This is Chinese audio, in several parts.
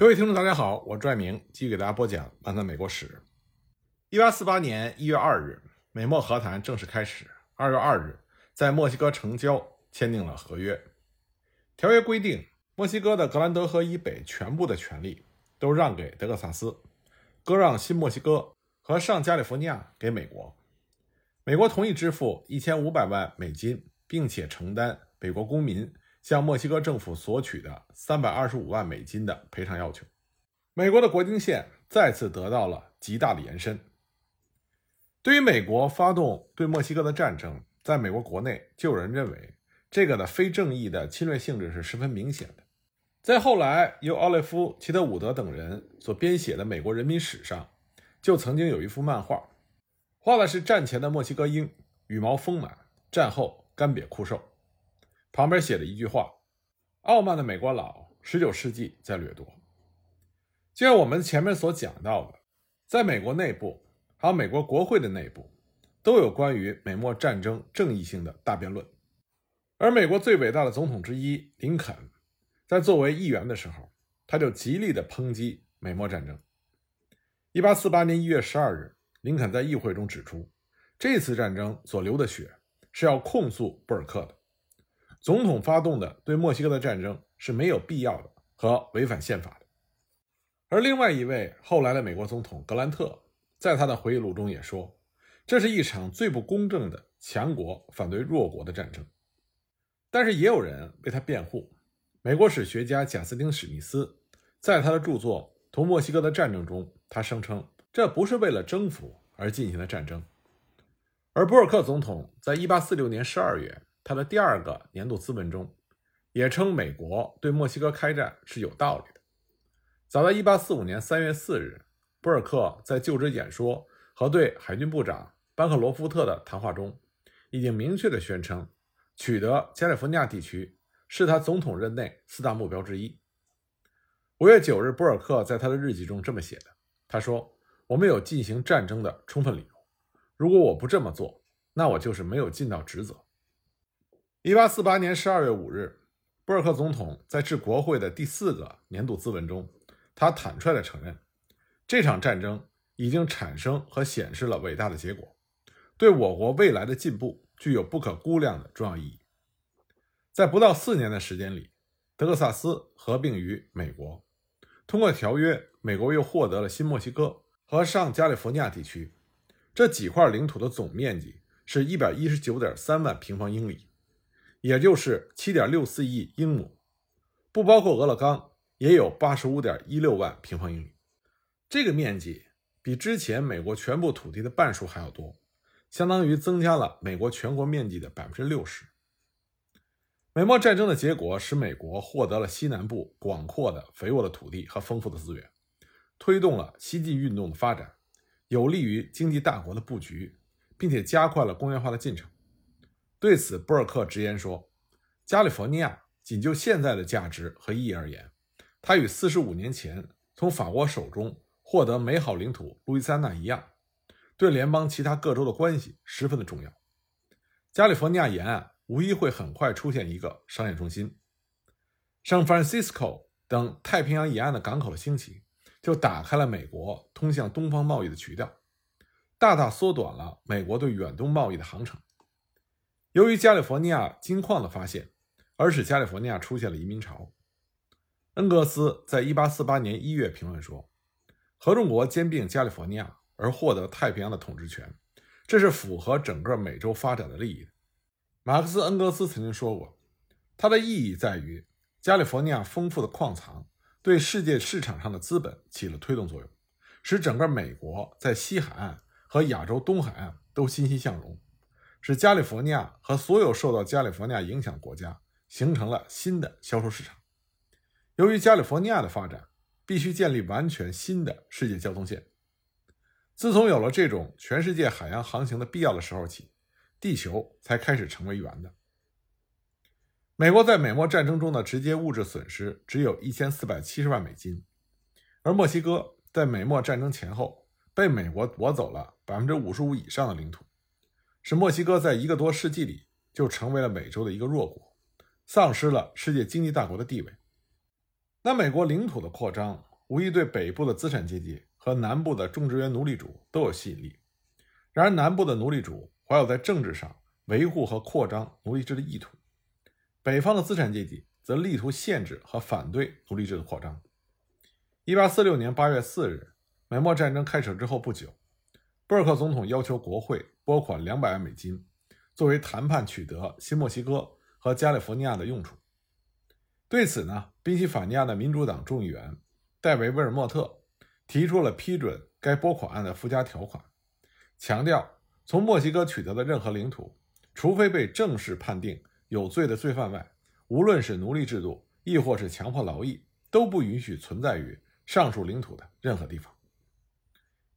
各位听众，大家好，我拽明继续给大家播讲《漫谈美国史》。一八四八年一月二日，美墨和谈正式开始。二月二日，在墨西哥城郊签订了合约。条约规定，墨西哥的格兰德河以北全部的权利都让给德克萨斯，割让新墨西哥和上加利福尼亚给美国。美国同意支付一千五百万美金，并且承担美国公民。向墨西哥政府索取的三百二十五万美金的赔偿要求，美国的国境线再次得到了极大的延伸。对于美国发动对墨西哥的战争，在美国国内就有人认为，这个的非正义的侵略性质是十分明显的。在后来由奥列夫·齐德伍德等人所编写的美国人民史上，就曾经有一幅漫画，画的是战前的墨西哥鹰，羽毛丰满，战后干瘪枯瘦。旁边写了一句话：“傲慢的美国佬，十九世纪在掠夺。”就像我们前面所讲到的，在美国内部，还有美国国会的内部，都有关于美墨战争正义性的大辩论。而美国最伟大的总统之一林肯，在作为议员的时候，他就极力的抨击美墨战争。一八四八年一月十二日，林肯在议会中指出，这次战争所流的血是要控诉布尔克的。总统发动的对墨西哥的战争是没有必要的和违反宪法的。而另外一位后来的美国总统格兰特，在他的回忆录中也说，这是一场最不公正的强国反对弱国的战争。但是也有人为他辩护。美国史学家贾斯汀·史密斯在他的著作《同墨西哥的战争》中，他声称这不是为了征服而进行的战争。而布尔克总统在1846年12月。他的第二个年度咨文中，也称美国对墨西哥开战是有道理的。早在1845年3月4日，布尔克在就职演说和对海军部长班克罗夫特的谈话中，已经明确地宣称，取得加利福尼亚地区是他总统任内四大目标之一。5月9日，布尔克在他的日记中这么写的：“他说，我们有进行战争的充分理由。如果我不这么做，那我就是没有尽到职责。”一八四八年十二月五日，布尔克总统在致国会的第四个年度咨文中，他坦率地承认，这场战争已经产生和显示了伟大的结果，对我国未来的进步具有不可估量的重要意义。在不到四年的时间里，德克萨斯合并于美国，通过条约，美国又获得了新墨西哥和上加利福尼亚地区，这几块领土的总面积是一百一十九点三万平方英里。也就是七点六四亿英亩，不包括俄勒冈，也有八十五点一六万平方英里。这个面积比之前美国全部土地的半数还要多，相当于增加了美国全国面积的百分之六十。美墨战争的结果使美国获得了西南部广阔的、肥沃的土地和丰富的资源，推动了西进运动的发展，有利于经济大国的布局，并且加快了工业化的进程。对此，布尔克直言说：“加利福尼亚仅就现在的价值和意义而言，它与四十五年前从法国手中获得美好领土路易斯安那一样，对联邦其他各州的关系十分的重要。加利福尼亚沿岸无疑会很快出现一个商业中心，San Francisco 等太平洋沿岸的港口的兴起，就打开了美国通向东方贸易的渠道，大大缩短了美国对远东贸易的航程。”由于加利福尼亚金矿的发现，而使加利福尼亚出现了移民潮。恩格斯在1848年1月评论说：“合众国兼并加利福尼亚而获得太平洋的统治权，这是符合整个美洲发展的利益的。”马克思·恩格斯曾经说过：“它的意义在于，加利福尼亚丰富的矿藏对世界市场上的资本起了推动作用，使整个美国在西海岸和亚洲东海岸都欣欣向荣。”使加利福尼亚和所有受到加利福尼亚影响国家形成了新的销售市场。由于加利福尼亚的发展，必须建立完全新的世界交通线。自从有了这种全世界海洋航行的必要的时候起，地球才开始成为圆的。美国在美墨战争中的直接物质损失只有一千四百七十万美金，而墨西哥在美墨战争前后被美国夺走了百分之五十五以上的领土。使墨西哥在一个多世纪里就成为了美洲的一个弱国，丧失了世界经济大国的地位。那美国领土的扩张无疑对北部的资产阶级和南部的种植园奴隶主都有吸引力。然而，南部的奴隶主怀有在政治上维护和扩张奴隶制的意图，北方的资产阶级则力图限制和反对奴隶制的扩张。一八四六年八月四日，美墨战争开始之后不久，布尔克总统要求国会拨款两百万美金，作为谈判取得新墨西哥和加利福尼亚的用处。对此呢，宾夕法尼亚的民主党众议员戴维·威尔莫特提出了批准该拨款案的附加条款。强调，从墨西哥取得的任何领土，除非被正式判定有罪的罪犯外，无论是奴隶制度，亦或是强迫劳役，都不允许存在于上述领土的任何地方。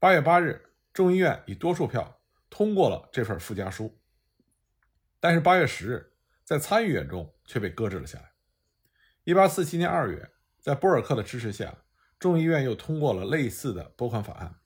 八月八日，众议院以多数票通过了这份附加书，但是八月十日，在参议院中却被搁置了下来。一八四七年二月，在波尔克的支持下，众议院又通过了类似的拨款法案。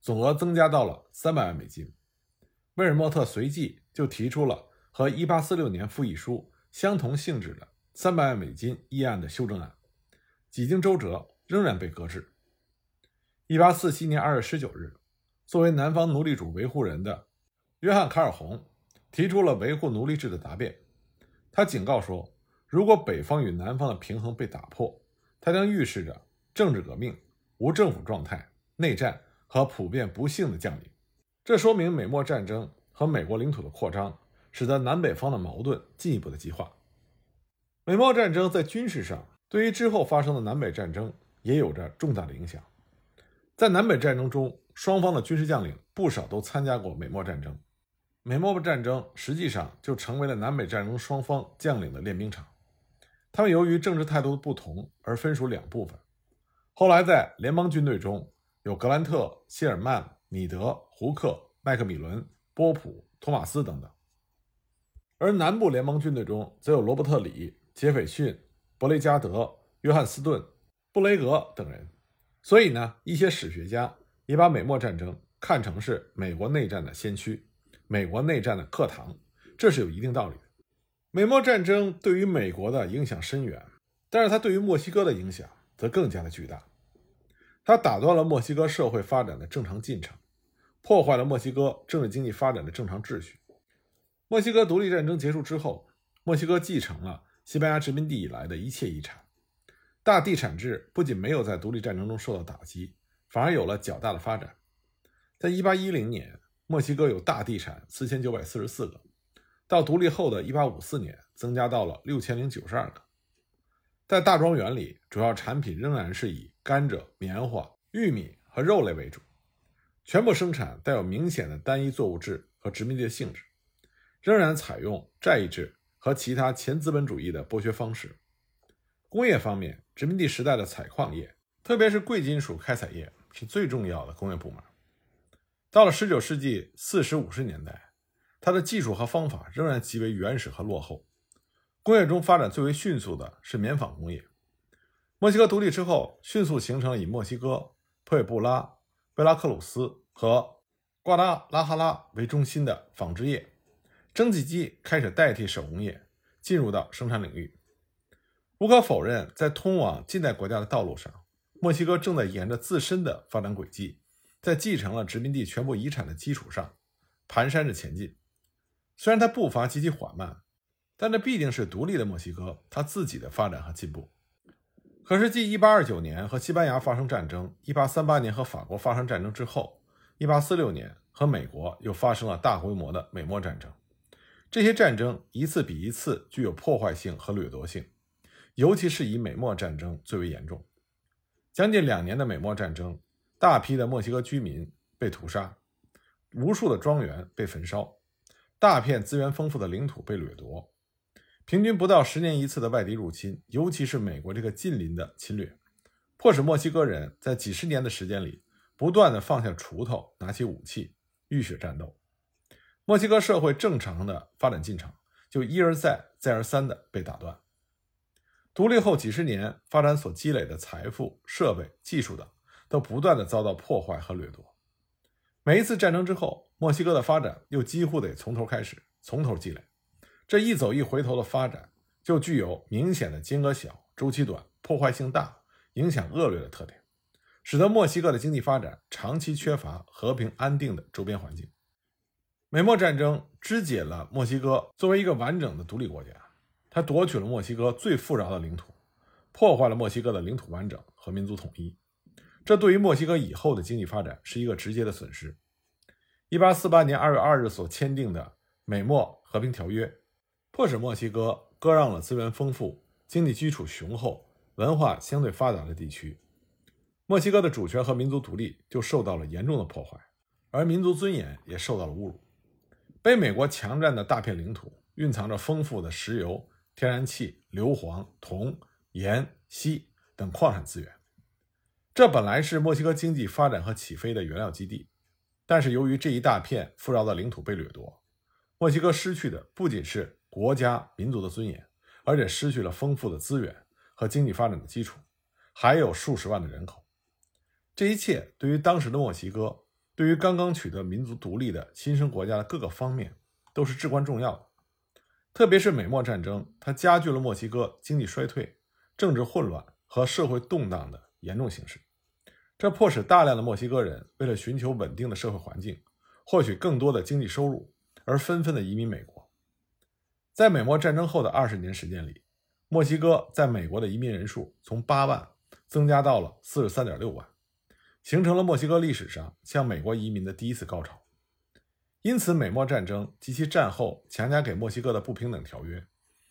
总额增加到了三百万美金。威尔莫特随即就提出了和1846年复议书相同性质的三百万美金议案的修正案，几经周折，仍然被搁置。1847年2月19日，作为南方奴隶主维护人的约翰·卡尔洪提出了维护奴隶制的答辩。他警告说，如果北方与南方的平衡被打破，它将预示着政治革命、无政府状态、内战。和普遍不幸的降临，这说明美墨战争和美国领土的扩张，使得南北方的矛盾进一步的激化。美墨战争在军事上对于之后发生的南北战争也有着重大的影响。在南北战争中，双方的军事将领不少都参加过美墨战争。美墨战争实际上就成为了南北战争双方将领的练兵场。他们由于政治态度的不同而分属两部分。后来在联邦军队中。有格兰特、希尔曼、米德、胡克、麦克米伦、波普、托马斯等等，而南部联邦军队中则有罗伯特·里、杰斐逊、伯雷加德、约翰斯顿、布雷格等人。所以呢，一些史学家也把美墨战争看成是美国内战的先驱，美国内战的课堂，这是有一定道理的。美墨战争对于美国的影响深远，但是它对于墨西哥的影响则更加的巨大。它打断了墨西哥社会发展的正常进程，破坏了墨西哥政治经济发展的正常秩序。墨西哥独立战争结束之后，墨西哥继承了西班牙殖民地以来的一切遗产。大地产制不仅没有在独立战争中受到打击，反而有了较大的发展。在1810年，墨西哥有大地产4944个，到独立后的1854年，增加到了6092个。在大庄园里，主要产品仍然是以甘蔗、棉花、玉米和肉类为主，全部生产带有明显的单一作物制和殖民地的性质，仍然采用债役制和其他前资本主义的剥削方式。工业方面，殖民地时代的采矿业，特别是贵金属开采业，是最重要的工业部门。到了19世纪40、50年代，它的技术和方法仍然极为原始和落后。工业中发展最为迅速的是棉纺工业。墨西哥独立之后，迅速形成了以墨西哥、普布拉、贝拉克鲁斯和瓜达拉哈拉为中心的纺织业。蒸汽机开始代替手工业，进入到生产领域。无可否认，在通往近代国家的道路上，墨西哥正在沿着自身的发展轨迹，在继承了殖民地全部遗产的基础上，蹒跚着前进。虽然它步伐极其缓慢。但这必定是独立的墨西哥他自己的发展和进步。可是，继1829年和西班牙发生战争，1838年和法国发生战争之后，1846年和美国又发生了大规模的美墨战争。这些战争一次比一次具有破坏性和掠夺性，尤其是以美墨战争最为严重。将近两年的美墨战争，大批的墨西哥居民被屠杀，无数的庄园被焚烧，大片资源丰富的领土被掠夺。平均不到十年一次的外敌入侵，尤其是美国这个近邻的侵略，迫使墨西哥人在几十年的时间里不断的放下锄头，拿起武器，浴血战斗。墨西哥社会正常的发展进程就一而再、再而三的被打断。独立后几十年发展所积累的财富、设备、技术等，都不断的遭到破坏和掠夺。每一次战争之后，墨西哥的发展又几乎得从头开始，从头积累。这一走一回头的发展，就具有明显的金额小、周期短、破坏性大、影响恶劣的特点。使得墨西哥的经济发展长期缺乏和平安定的周边环境。美墨战争肢解了墨西哥作为一个完整的独立国家，它夺取了墨西哥最富饶的领土，破坏了墨西哥的领土完整和民族统一。这对于墨西哥以后的经济发展是一个直接的损失。一八四八年二月二日所签订的美墨和平条约，迫使墨西哥割让了资源丰富、经济基础雄厚、文化相对发达的地区，墨西哥的主权和民族独立就受到了严重的破坏，而民族尊严也受到了侮辱。被美国强占的大片领土，蕴藏着丰富的石油、天然气、硫磺、铜、盐、锡等矿产资源。这本来是墨西哥经济发展和起飞的原料基地，但是由于这一大片富饶的领土被掠夺，墨西哥失去的不仅是国家民族的尊严，而且失去了丰富的资源和经济发展的基础，还有数十万的人口。这一切对于当时的墨西哥。对于刚刚取得民族独立的新生国家的各个方面都是至关重要的，特别是美墨战争，它加剧了墨西哥经济衰退、政治混乱和社会动荡的严重形势。这迫使大量的墨西哥人为了寻求稳定的社会环境，获取更多的经济收入，而纷纷的移民美国。在美墨战争后的二十年时间里，墨西哥在美国的移民人数从八万增加到了四十三点六万。形成了墨西哥历史上向美国移民的第一次高潮，因此美墨战争及其战后强加给墨西哥的不平等条约，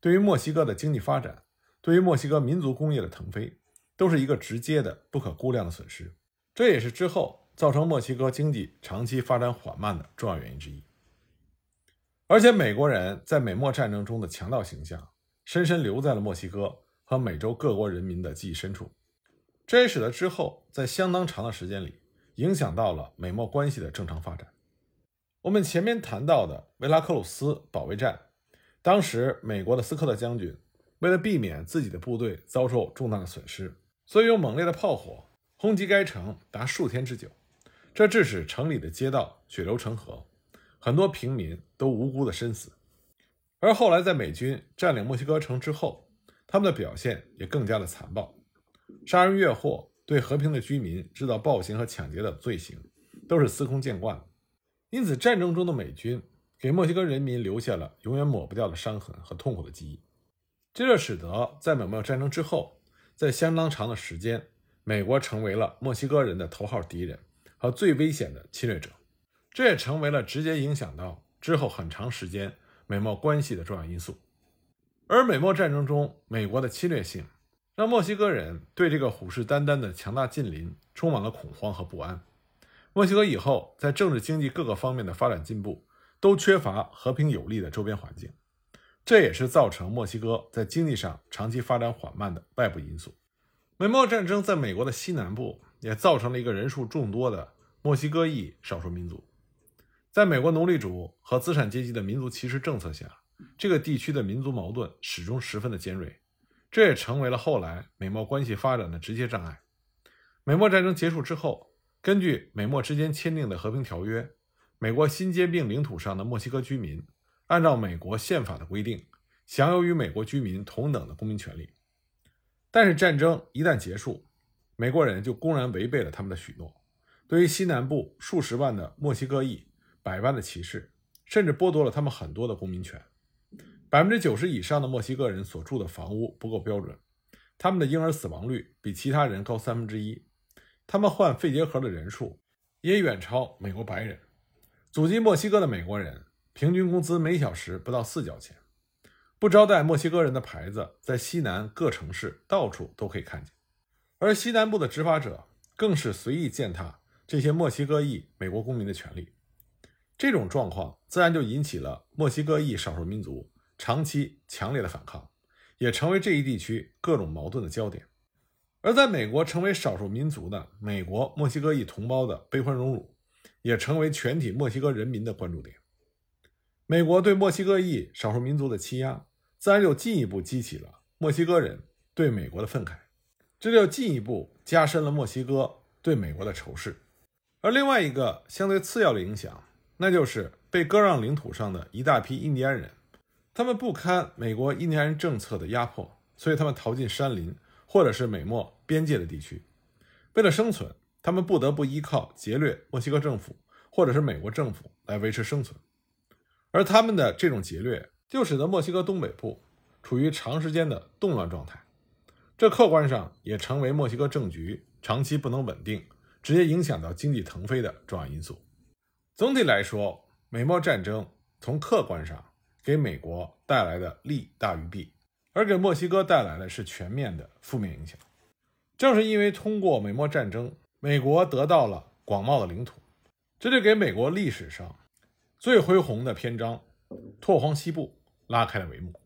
对于墨西哥的经济发展，对于墨西哥民族工业的腾飞，都是一个直接的、不可估量的损失。这也是之后造成墨西哥经济长期发展缓慢的重要原因之一。而且美国人在美墨战争中的强盗形象，深深留在了墨西哥和美洲各国人民的记忆深处。这也使得之后在相当长的时间里，影响到了美墨关系的正常发展。我们前面谈到的维拉克鲁斯保卫战，当时美国的斯科特将军为了避免自己的部队遭受重大的损失，所以用猛烈的炮火轰击该城达数天之久，这致使城里的街道血流成河，很多平民都无辜的身死。而后来在美军占领墨西哥城之后，他们的表现也更加的残暴。杀人越货、对和平的居民制造暴行和抢劫的罪行，都是司空见惯。因此，战争中的美军给墨西哥人民留下了永远抹不掉的伤痕和痛苦的记忆。这就使得在美墨战争之后，在相当长的时间，美国成为了墨西哥人的头号敌人和最危险的侵略者。这也成为了直接影响到之后很长时间美墨关系的重要因素。而美墨战争中，美国的侵略性。让墨西哥人对这个虎视眈眈的强大近邻充满了恐慌和不安。墨西哥以后在政治、经济各个方面的发展进步，都缺乏和平有利的周边环境，这也是造成墨西哥在经济上长期发展缓慢的外部因素。美墨战争在美国的西南部也造成了一个人数众多的墨西哥裔少数民族。在美国奴隶主和资产阶级的民族歧视政策下，这个地区的民族矛盾始终十分的尖锐。这也成为了后来美墨关系发展的直接障碍。美墨战争结束之后，根据美墨之间签订的和平条约，美国新兼并领土上的墨西哥居民按照美国宪法的规定，享有与美国居民同等的公民权利。但是战争一旦结束，美国人就公然违背了他们的许诺，对于西南部数十万的墨西哥裔百般的歧视，甚至剥夺了他们很多的公民权。百分之九十以上的墨西哥人所住的房屋不够标准，他们的婴儿死亡率比其他人高三分之一，他们患肺结核的人数也远超美国白人。祖籍墨西哥的美国人平均工资每小时不到四角钱，不招待墨西哥人的牌子在西南各城市到处都可以看见，而西南部的执法者更是随意践踏这些墨西哥裔美国公民的权利。这种状况自然就引起了墨西哥裔少数民族。长期强烈的反抗，也成为这一地区各种矛盾的焦点。而在美国成为少数民族的美国墨西哥裔同胞的悲欢荣辱，也成为全体墨西哥人民的关注点。美国对墨西哥裔少数民族的欺压，自然又进一步激起了墨西哥人对美国的愤慨，这就进一步加深了墨西哥对美国的仇视。而另外一个相对次要的影响，那就是被割让领土上的一大批印第安人。他们不堪美国印第安人政策的压迫，所以他们逃进山林或者是美墨边界的地区。为了生存，他们不得不依靠劫掠墨西哥政府或者是美国政府来维持生存，而他们的这种劫掠就使得墨西哥东北部处于长时间的动乱状态，这客观上也成为墨西哥政局长期不能稳定、直接影响到经济腾飞的重要因素。总体来说，美墨战争从客观上给美国带来的利大于弊，而给墨西哥带来的是全面的负面影响。正是因为通过美墨战争，美国得到了广袤的领土，这就给美国历史上最恢宏的篇章——拓荒西部拉开了帷幕。